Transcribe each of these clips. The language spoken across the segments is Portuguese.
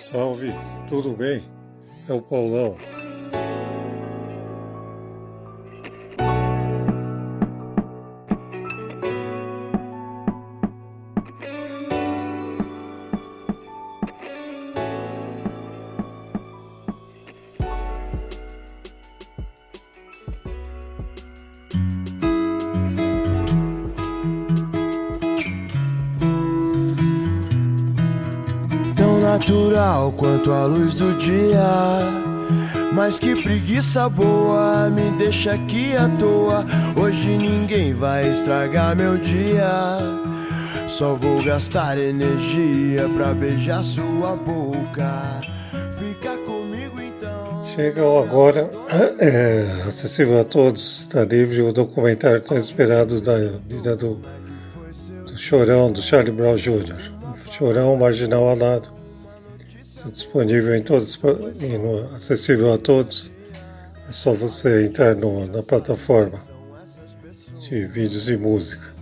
Salve, tudo bem? É o Paulão. Natural quanto a luz do dia. Mas que preguiça boa, me deixa aqui à toa. Hoje ninguém vai estragar meu dia. Só vou gastar energia pra beijar sua boca. Fica comigo então. Chegam agora, é, acessível a todos, está livre o documentário tão esperado da vida do, do Chorão, do Charlie Brown Jr. Chorão Marginal Alado. Disponível em todos, acessível a todos. É só você entrar no- na plataforma de vídeos e música.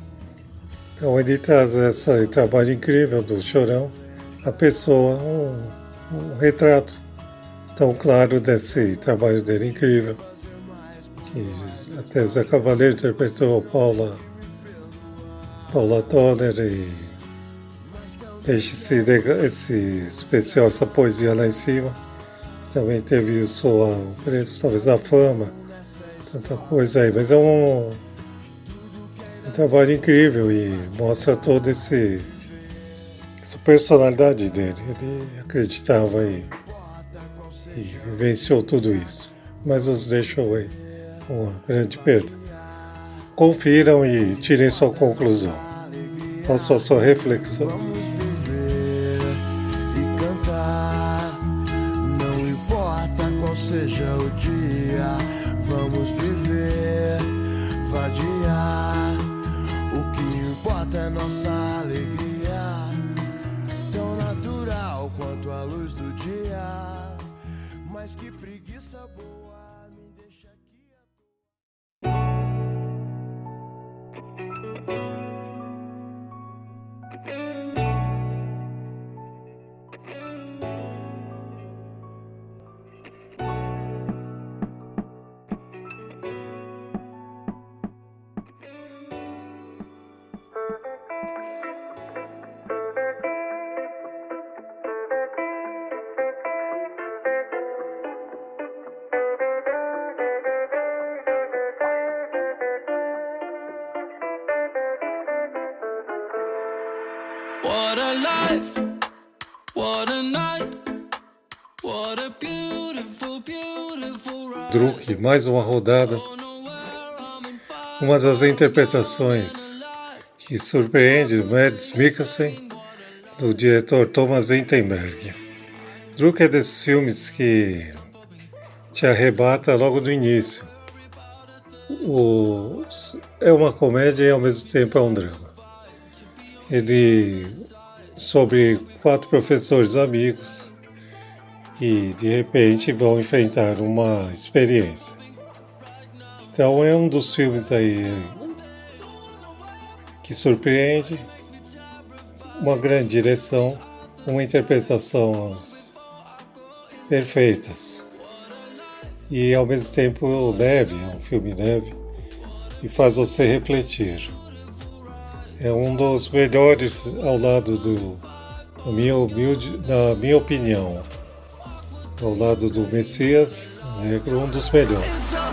Então ele traz esse trabalho incrível do Chorão, a pessoa, um, um retrato tão claro desse trabalho dele incrível, que até Zé Cavaleiro interpretou Paula, Paula Toller e deixe esse, esse especial, essa poesia lá em cima. Também teve o sua, o preço, talvez a fama, tanta coisa aí, mas é um, um trabalho incrível e mostra esse essa personalidade dele. Ele acreditava e, e vivenciou tudo isso. Mas os deixou aí uma grande perda. Confiram e tirem sua conclusão. Façam a sua reflexão. Vamos viver e cantar. Não importa qual seja o dia, vamos viver, vadiar. O que importa é nossa alegria, tão natural quanto a luz do dia. Mas que preguiça boa Druk, mais uma rodada. Uma das interpretações que surpreende Mads Mikkelsen, do diretor Thomas Vinterberg. Druk é desses filmes que te arrebata logo no início. O- é uma comédia e ao mesmo tempo é um drama. Ele sobre quatro professores amigos e de repente vão enfrentar uma experiência. Então é um dos filmes aí que surpreende, uma grande direção, uma interpretação perfeitas e ao mesmo tempo leve, é um filme leve e faz você refletir. É um dos melhores ao lado do, na minha, humilde, na minha opinião, ao lado do Messias Negro, um dos melhores.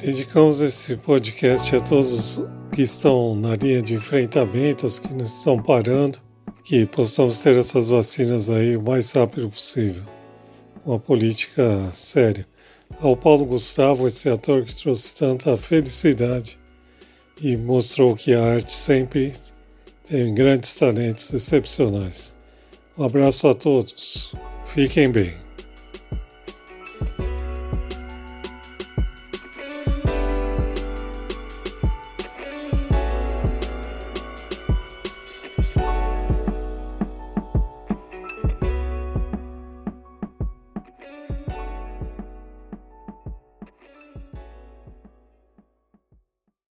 Dedicamos esse podcast a todos que estão na linha de enfrentamento, os que não estão parando, que possamos ter essas vacinas aí o mais rápido possível. Uma política séria. Ao Paulo Gustavo, esse ator que trouxe tanta felicidade e mostrou que a arte sempre tem grandes talentos excepcionais. Um abraço a todos. Fiquem bem.